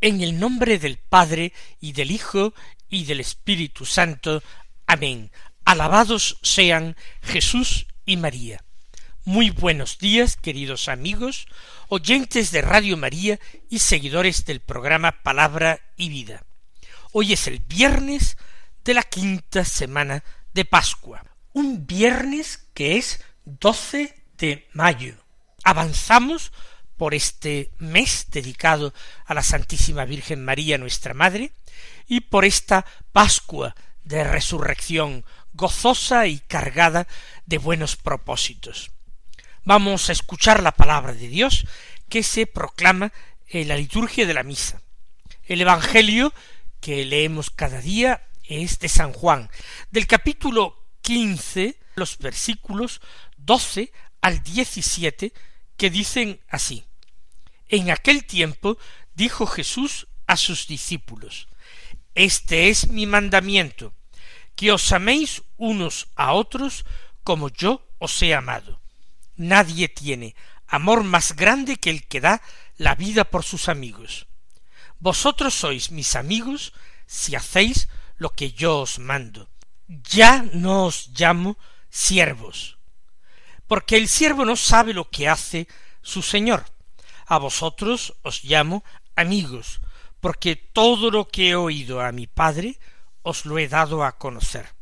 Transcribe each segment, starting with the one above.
En el nombre del Padre y del Hijo y del Espíritu Santo. Amén. Alabados sean Jesús y María. Muy buenos días, queridos amigos, oyentes de Radio María y seguidores del programa Palabra y Vida. Hoy es el viernes de la quinta semana de Pascua, un viernes que es 12 de mayo. Avanzamos por este mes dedicado a la Santísima Virgen María nuestra Madre, y por esta Pascua de resurrección gozosa y cargada de buenos propósitos. Vamos a escuchar la palabra de Dios que se proclama en la liturgia de la misa. El Evangelio que leemos cada día es de San Juan, del capítulo quince, los versículos doce al diecisiete, que dicen así en aquel tiempo dijo Jesús a sus discípulos, Este es mi mandamiento, que os améis unos a otros como yo os he amado. Nadie tiene amor más grande que el que da la vida por sus amigos. Vosotros sois mis amigos si hacéis lo que yo os mando. Ya no os llamo siervos, porque el siervo no sabe lo que hace su señor, a vosotros os llamo amigos, porque todo lo que he oído a mi Padre os lo he dado a conocer.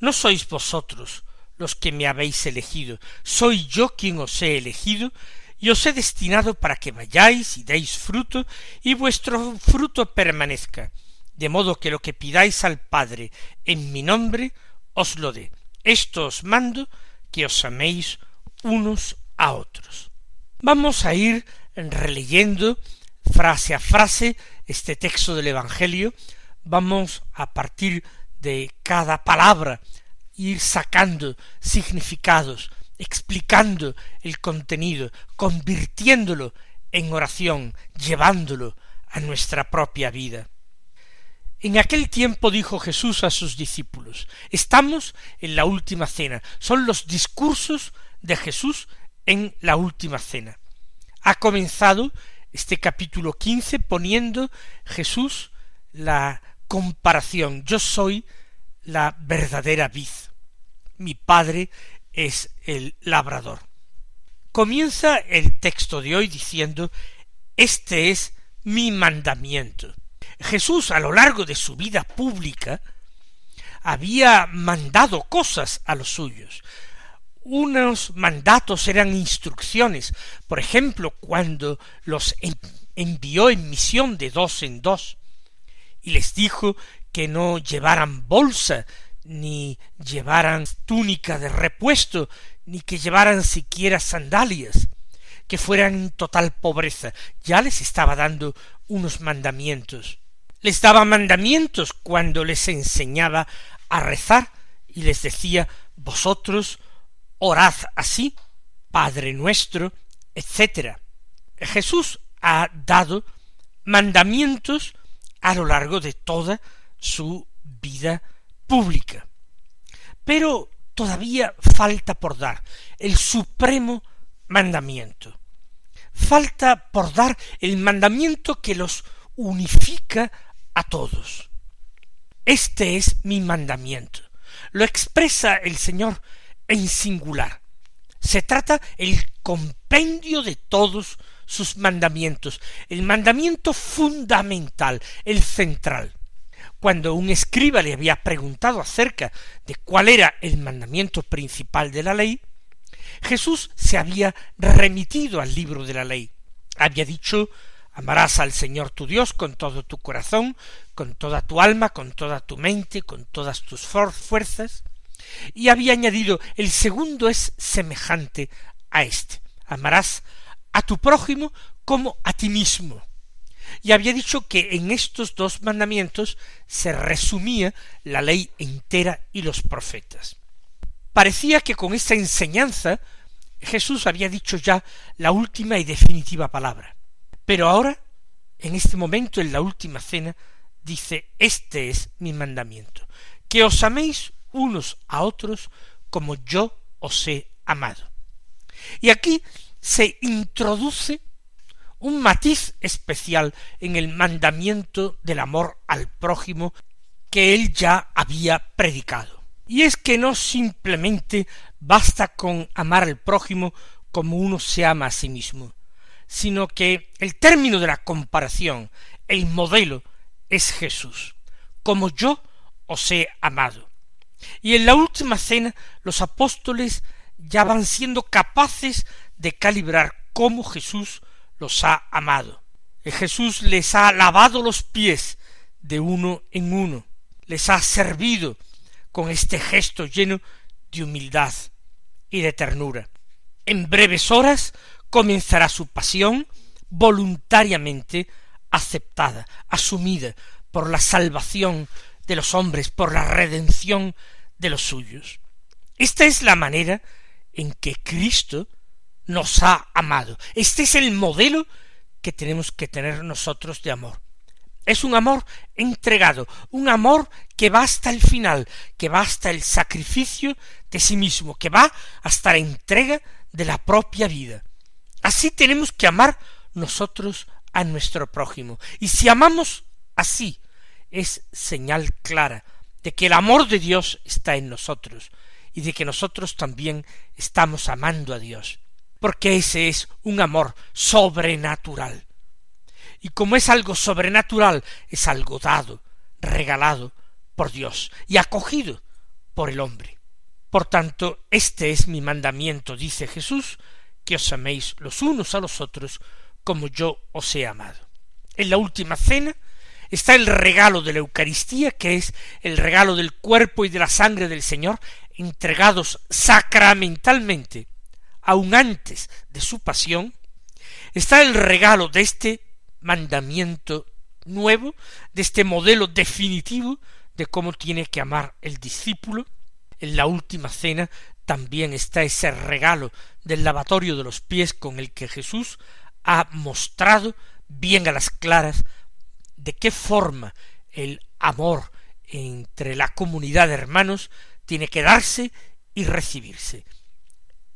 No sois vosotros los que me habéis elegido, soy yo quien os he elegido y os he destinado para que vayáis y deis fruto y vuestro fruto permanezca, de modo que lo que pidáis al Padre en mi nombre os lo dé. Esto os mando que os améis unos a otros. Vamos a ir releyendo frase a frase este texto del Evangelio, vamos a partir de cada palabra ir sacando significados, explicando el contenido, convirtiéndolo en oración, llevándolo a nuestra propia vida. En aquel tiempo dijo Jesús a sus discípulos, estamos en la última cena, son los discursos de Jesús en la última cena. Ha comenzado este capítulo quince poniendo Jesús la comparación. Yo soy la verdadera vid. Mi padre es el labrador. Comienza el texto de hoy diciendo Este es mi mandamiento. Jesús a lo largo de su vida pública había mandado cosas a los suyos, unos mandatos eran instrucciones, por ejemplo, cuando los envió en misión de dos en dos, y les dijo que no llevaran bolsa, ni llevaran túnica de repuesto, ni que llevaran siquiera sandalias, que fueran en total pobreza. Ya les estaba dando unos mandamientos. Les daba mandamientos cuando les enseñaba a rezar y les decía vosotros orad así, Padre nuestro, etc. Jesús ha dado mandamientos a lo largo de toda su vida pública. Pero todavía falta por dar el supremo mandamiento. Falta por dar el mandamiento que los unifica a todos. Este es mi mandamiento. Lo expresa el Señor en singular. Se trata el compendio de todos sus mandamientos, el mandamiento fundamental, el central. Cuando un escriba le había preguntado acerca de cuál era el mandamiento principal de la ley, Jesús se había remitido al libro de la ley Había dicho amarás al Señor tu Dios con todo tu corazón, con toda tu alma, con toda tu mente, con todas tus fuerzas, y había añadido el segundo es semejante a este amarás a tu prójimo como a ti mismo. Y había dicho que en estos dos mandamientos se resumía la ley entera y los profetas. Parecía que con esta enseñanza Jesús había dicho ya la última y definitiva palabra. Pero ahora, en este momento, en la última cena, dice, este es mi mandamiento, que os améis unos a otros como yo os he amado. Y aquí se introduce un matiz especial en el mandamiento del amor al prójimo que él ya había predicado. Y es que no simplemente basta con amar al prójimo como uno se ama a sí mismo, sino que el término de la comparación, el modelo, es Jesús, como yo os he amado. Y en la última cena los apóstoles ya van siendo capaces de calibrar cómo Jesús los ha amado. Jesús les ha lavado los pies de uno en uno, les ha servido con este gesto lleno de humildad y de ternura. En breves horas comenzará su pasión voluntariamente aceptada, asumida por la salvación de los hombres, por la redención de los suyos. Esta es la manera en que Cristo nos ha amado. Este es el modelo que tenemos que tener nosotros de amor. Es un amor entregado, un amor que va hasta el final, que va hasta el sacrificio de sí mismo, que va hasta la entrega de la propia vida. Así tenemos que amar nosotros a nuestro prójimo. Y si amamos así, es señal clara de que el amor de Dios está en nosotros, y de que nosotros también estamos amando a Dios, porque ese es un amor sobrenatural. Y como es algo sobrenatural, es algo dado, regalado por Dios y acogido por el hombre. Por tanto, este es mi mandamiento, dice Jesús, que os améis los unos a los otros como yo os he amado. En la última cena está el regalo de la Eucaristía, que es el regalo del cuerpo y de la sangre del Señor, entregados sacramentalmente aun antes de su pasión, está el regalo de este mandamiento nuevo, de este modelo definitivo de cómo tiene que amar el discípulo. En la última cena también está ese regalo del lavatorio de los pies con el que Jesús ha mostrado bien a las claras de qué forma el amor entre la comunidad de hermanos tiene que darse y recibirse.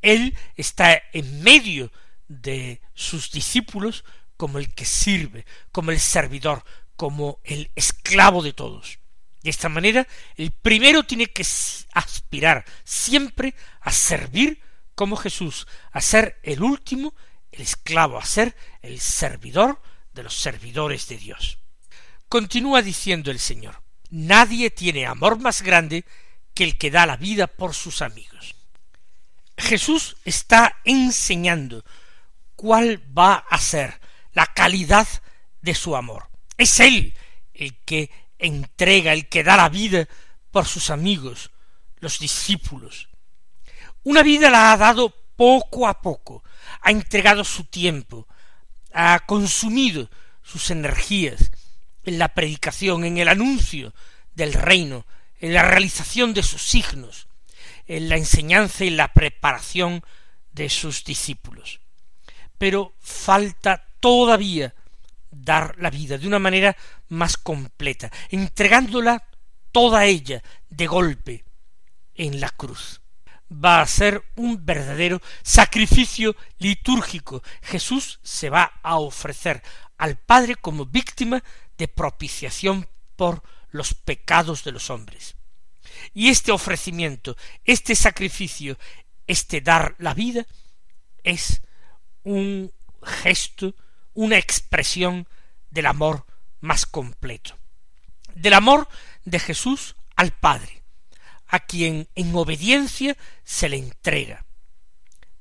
Él está en medio de sus discípulos como el que sirve, como el servidor, como el esclavo de todos. De esta manera, el primero tiene que aspirar siempre a servir como Jesús, a ser el último, el esclavo, a ser el servidor de los servidores de Dios. Continúa diciendo el Señor, nadie tiene amor más grande que el que da la vida por sus amigos. Jesús está enseñando cuál va a ser la calidad de su amor. Es Él el que entrega, el que da la vida por sus amigos, los discípulos. Una vida la ha dado poco a poco, ha entregado su tiempo, ha consumido sus energías en la predicación, en el anuncio del reino, en la realización de sus signos, en la enseñanza y la preparación de sus discípulos. Pero falta todavía dar la vida de una manera más completa, entregándola toda ella de golpe en la cruz. Va a ser un verdadero sacrificio litúrgico. Jesús se va a ofrecer al Padre como víctima de propiciación por los pecados de los hombres. Y este ofrecimiento, este sacrificio, este dar la vida, es un gesto, una expresión del amor más completo, del amor de Jesús al Padre, a quien en obediencia se le entrega,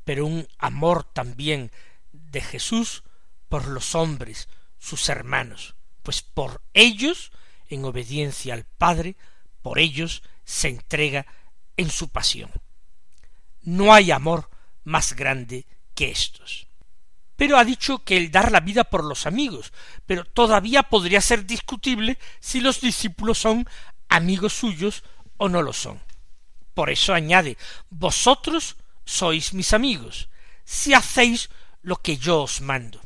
pero un amor también de Jesús por los hombres, sus hermanos, pues por ellos, en obediencia al Padre, por ellos se entrega en su pasión. No hay amor más grande que estos. Pero ha dicho que el dar la vida por los amigos, pero todavía podría ser discutible si los discípulos son amigos suyos o no lo son. Por eso añade, vosotros sois mis amigos, si hacéis lo que yo os mando.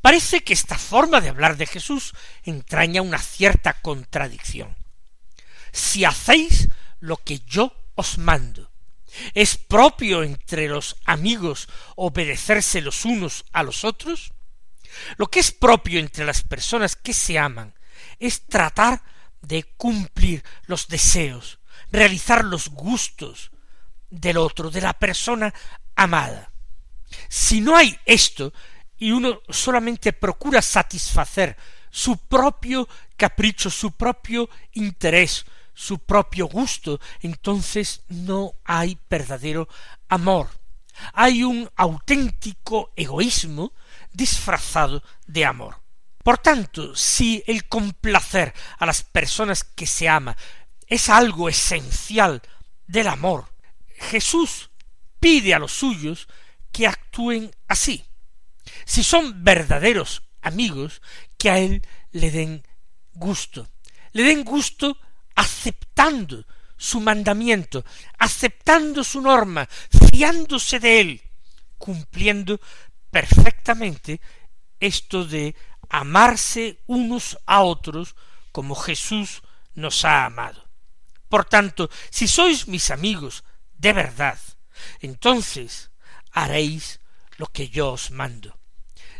Parece que esta forma de hablar de Jesús entraña una cierta contradicción. Si hacéis lo que yo os mando, ¿es propio entre los amigos obedecerse los unos a los otros? Lo que es propio entre las personas que se aman es tratar de cumplir los deseos, realizar los gustos del otro, de la persona amada. Si no hay esto, y uno solamente procura satisfacer su propio capricho, su propio interés, su propio gusto, entonces no hay verdadero amor. Hay un auténtico egoísmo disfrazado de amor. Por tanto, si el complacer a las personas que se ama es algo esencial del amor, Jesús pide a los suyos que actúen así. Si son verdaderos amigos, que a él le den gusto, le den gusto aceptando su mandamiento, aceptando su norma, fiándose de él, cumpliendo perfectamente esto de amarse unos a otros como Jesús nos ha amado. Por tanto, si sois mis amigos de verdad, entonces haréis lo que yo os mando.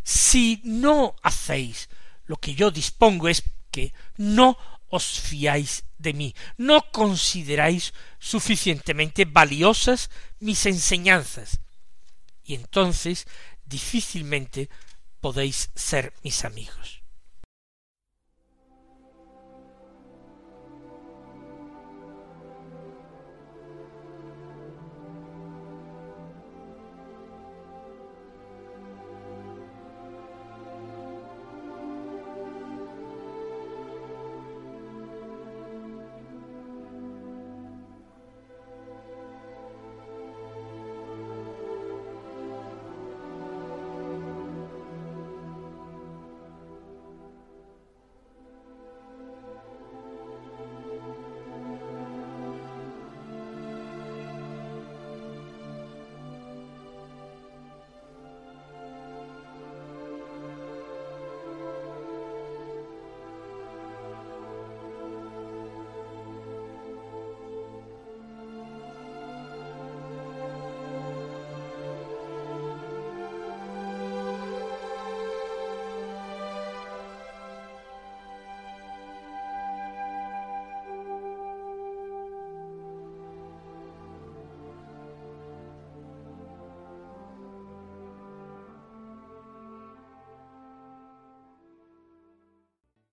Si no hacéis lo que yo dispongo es que no os fiáis de mí, no consideráis suficientemente valiosas mis enseñanzas, y entonces difícilmente podéis ser mis amigos.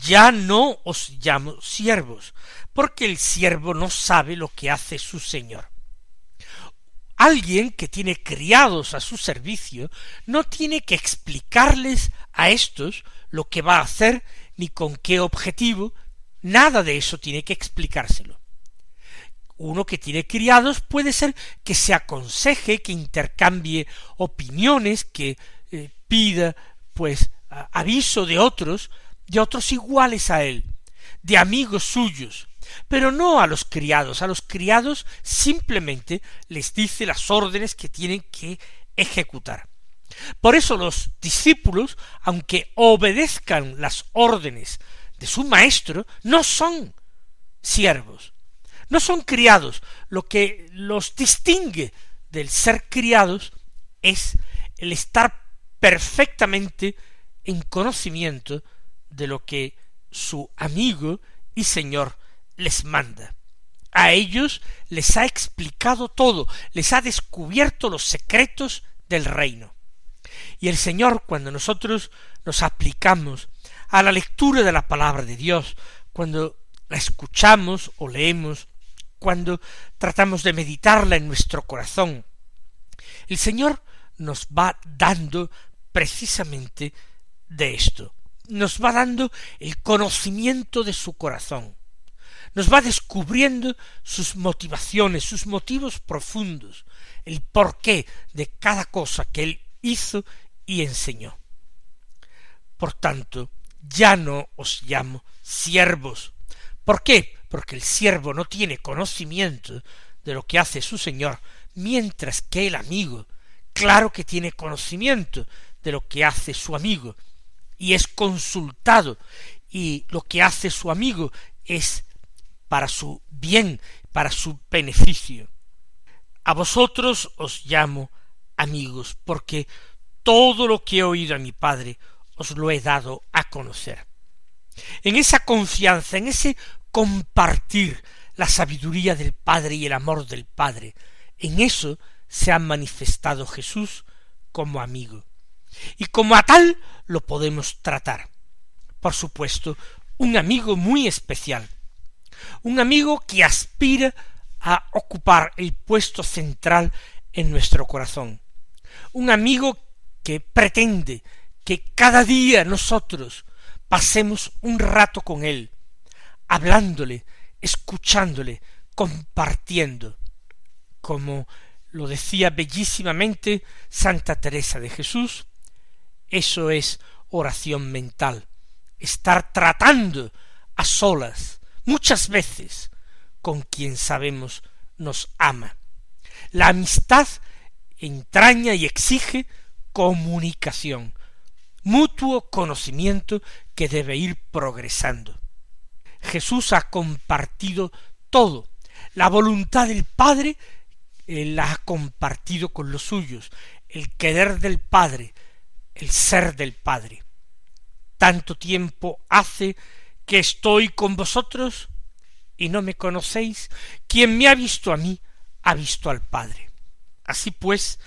Ya no os llamo siervos, porque el siervo no sabe lo que hace su señor. Alguien que tiene criados a su servicio no tiene que explicarles a estos lo que va a hacer ni con qué objetivo, nada de eso tiene que explicárselo. Uno que tiene criados puede ser que se aconseje, que intercambie opiniones, que eh, pida pues aviso de otros de otros iguales a él, de amigos suyos, pero no a los criados. A los criados simplemente les dice las órdenes que tienen que ejecutar. Por eso los discípulos, aunque obedezcan las órdenes de su maestro, no son siervos, no son criados. Lo que los distingue del ser criados es el estar perfectamente en conocimiento de lo que su amigo y señor les manda. A ellos les ha explicado todo, les ha descubierto los secretos del reino. Y el Señor, cuando nosotros nos aplicamos a la lectura de la palabra de Dios, cuando la escuchamos o leemos, cuando tratamos de meditarla en nuestro corazón, el Señor nos va dando precisamente de esto. Nos va dando el conocimiento de su corazón. Nos va descubriendo sus motivaciones, sus motivos profundos, el porqué de cada cosa que él hizo y enseñó. Por tanto, ya no os llamo siervos. ¿Por qué? Porque el siervo no tiene conocimiento de lo que hace su señor, mientras que el amigo, claro que tiene conocimiento de lo que hace su amigo, y es consultado, y lo que hace su amigo es para su bien, para su beneficio. A vosotros os llamo amigos, porque todo lo que he oído a mi Padre os lo he dado a conocer. En esa confianza, en ese compartir la sabiduría del Padre y el amor del Padre, en eso se ha manifestado Jesús como amigo. Y como a tal lo podemos tratar. Por supuesto, un amigo muy especial. Un amigo que aspira a ocupar el puesto central en nuestro corazón. Un amigo que pretende que cada día nosotros pasemos un rato con él, hablándole, escuchándole, compartiendo, como lo decía bellísimamente Santa Teresa de Jesús, eso es oración mental, estar tratando a solas, muchas veces, con quien sabemos nos ama. La amistad entraña y exige comunicación, mutuo conocimiento que debe ir progresando. Jesús ha compartido todo. La voluntad del Padre la ha compartido con los suyos. El querer del Padre, el ser del Padre. Tanto tiempo hace que estoy con vosotros y no me conocéis. Quien me ha visto a mí, ha visto al Padre. Así pues,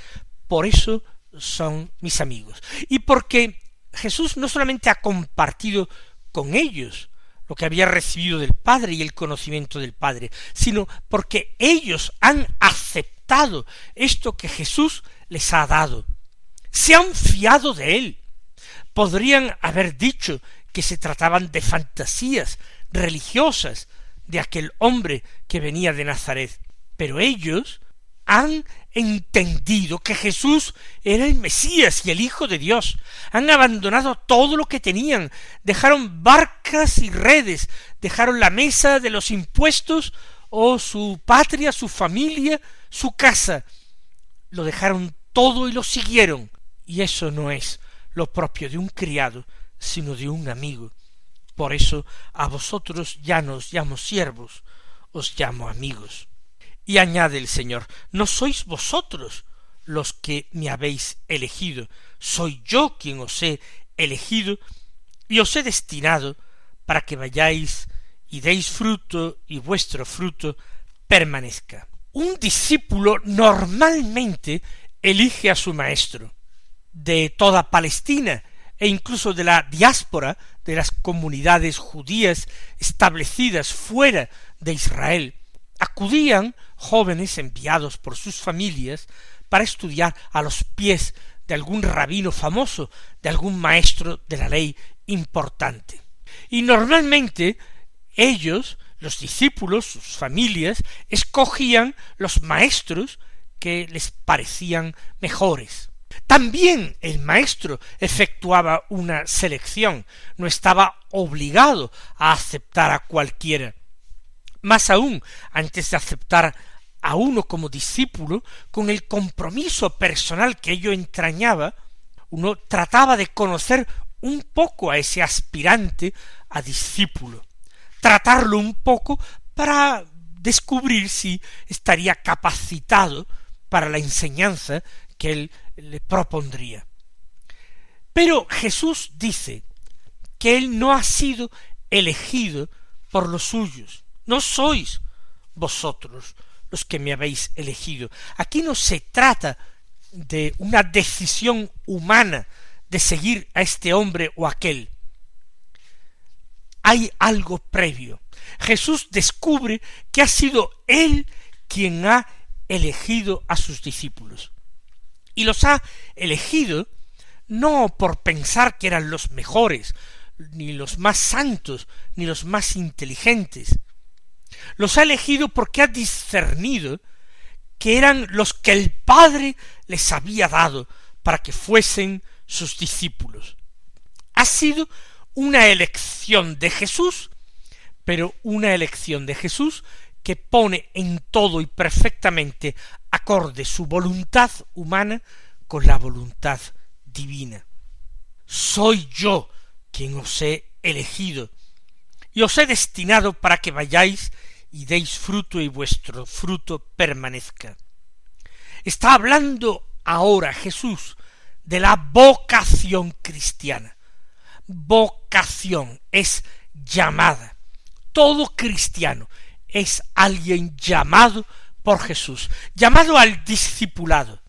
por eso son mis amigos. Y porque Jesús no solamente ha compartido con ellos lo que había recibido del Padre y el conocimiento del Padre, sino porque ellos han aceptado esto que Jesús les ha dado. Se han fiado de él. Podrían haber dicho que se trataban de fantasías religiosas de aquel hombre que venía de Nazaret, pero ellos han entendido que Jesús era el Mesías y el Hijo de Dios. Han abandonado todo lo que tenían, dejaron barcas y redes, dejaron la mesa de los impuestos o su patria, su familia, su casa. Lo dejaron todo y lo siguieron. Y eso no es lo propio de un criado, sino de un amigo. Por eso a vosotros ya no os llamo siervos, os llamo amigos. Y añade el Señor, no sois vosotros los que me habéis elegido, soy yo quien os he elegido y os he destinado para que vayáis y deis fruto y vuestro fruto permanezca. Un discípulo normalmente elige a su maestro. De toda Palestina e incluso de la diáspora de las comunidades judías establecidas fuera de Israel, acudían jóvenes enviados por sus familias para estudiar a los pies de algún rabino famoso, de algún maestro de la ley importante. Y normalmente ellos, los discípulos, sus familias, escogían los maestros que les parecían mejores. También el maestro efectuaba una selección, no estaba obligado a aceptar a cualquiera. Más aún, antes de aceptar a uno como discípulo, con el compromiso personal que ello entrañaba, uno trataba de conocer un poco a ese aspirante a discípulo, tratarlo un poco para descubrir si estaría capacitado para la enseñanza que él le propondría. Pero Jesús dice que él no ha sido elegido por los suyos, no sois vosotros los que me habéis elegido. Aquí no se trata de una decisión humana de seguir a este hombre o aquel. Hay algo previo. Jesús descubre que ha sido Él quien ha elegido a sus discípulos. Y los ha elegido no por pensar que eran los mejores, ni los más santos, ni los más inteligentes. Los ha elegido porque ha discernido que eran los que el Padre les había dado para que fuesen sus discípulos. Ha sido una elección de Jesús, pero una elección de Jesús que pone en todo y perfectamente acorde su voluntad humana con la voluntad divina. Soy yo quien os he elegido y os he destinado para que vayáis y deis fruto y vuestro fruto permanezca. Está hablando ahora Jesús de la vocación cristiana. Vocación es llamada. Todo cristiano es alguien llamado por Jesús, llamado al discipulado.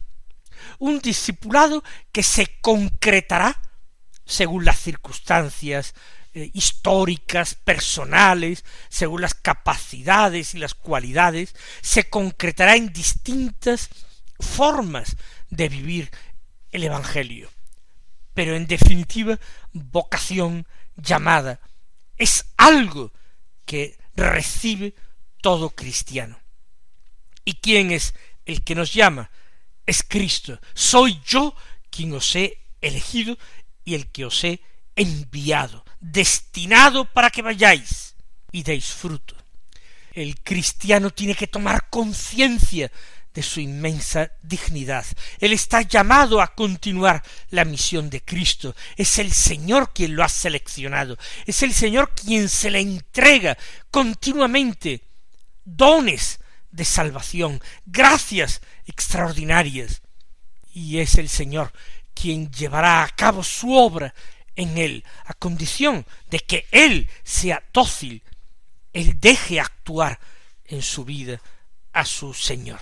Un discipulado que se concretará según las circunstancias eh, históricas, personales, según las capacidades y las cualidades, se concretará en distintas formas de vivir el Evangelio. Pero en definitiva, vocación llamada es algo que recibe todo cristiano. ¿Y quién es el que nos llama? Es Cristo. Soy yo quien os he elegido y el que os he enviado, destinado para que vayáis y deis fruto. El cristiano tiene que tomar conciencia de su inmensa dignidad. Él está llamado a continuar la misión de Cristo. Es el Señor quien lo ha seleccionado. Es el Señor quien se le entrega continuamente dones de salvación, gracias extraordinarias. Y es el Señor quien llevará a cabo su obra en él, a condición de que él sea dócil, él deje actuar en su vida a su Señor.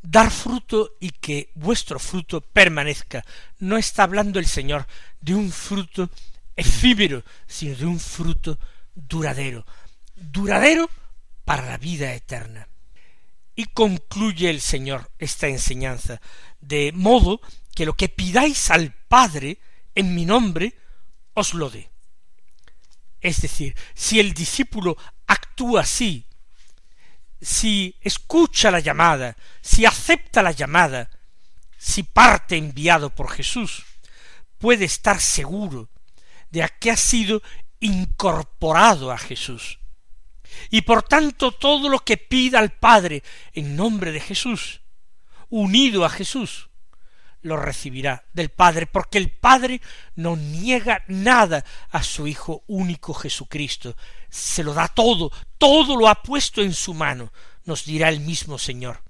Dar fruto y que vuestro fruto permanezca. No está hablando el Señor de un fruto efímero, sino de un fruto duradero. Duradero para la vida eterna. Y concluye el Señor esta enseñanza, de modo que lo que pidáis al Padre en mi nombre, os lo dé. Es decir, si el discípulo actúa así, si escucha la llamada, si acepta la llamada, si parte enviado por Jesús, puede estar seguro de que ha sido incorporado a Jesús, y por tanto todo lo que pida al Padre en nombre de Jesús, unido a Jesús, lo recibirá del Padre, porque el Padre no niega nada a su Hijo único Jesucristo, se lo da todo, todo lo ha puesto en su mano, nos dirá el mismo Señor.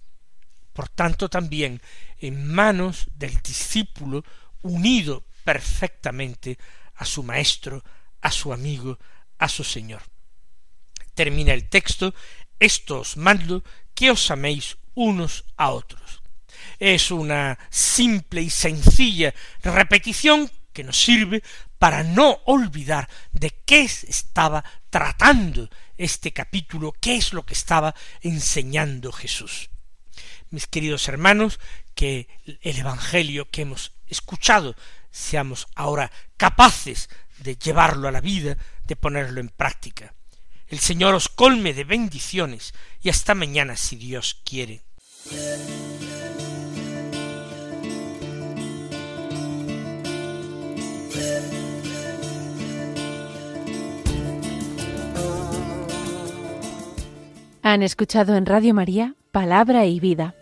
Por tanto también en manos del discípulo unido perfectamente a su Maestro, a su amigo, a su Señor termina el texto, esto os mando que os améis unos a otros. Es una simple y sencilla repetición que nos sirve para no olvidar de qué estaba tratando este capítulo, qué es lo que estaba enseñando Jesús. Mis queridos hermanos, que el Evangelio que hemos escuchado seamos ahora capaces de llevarlo a la vida, de ponerlo en práctica. El Señor os colme de bendiciones y hasta mañana si Dios quiere. Han escuchado en Radio María Palabra y Vida,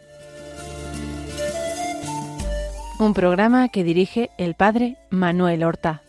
un programa que dirige el Padre Manuel Horta.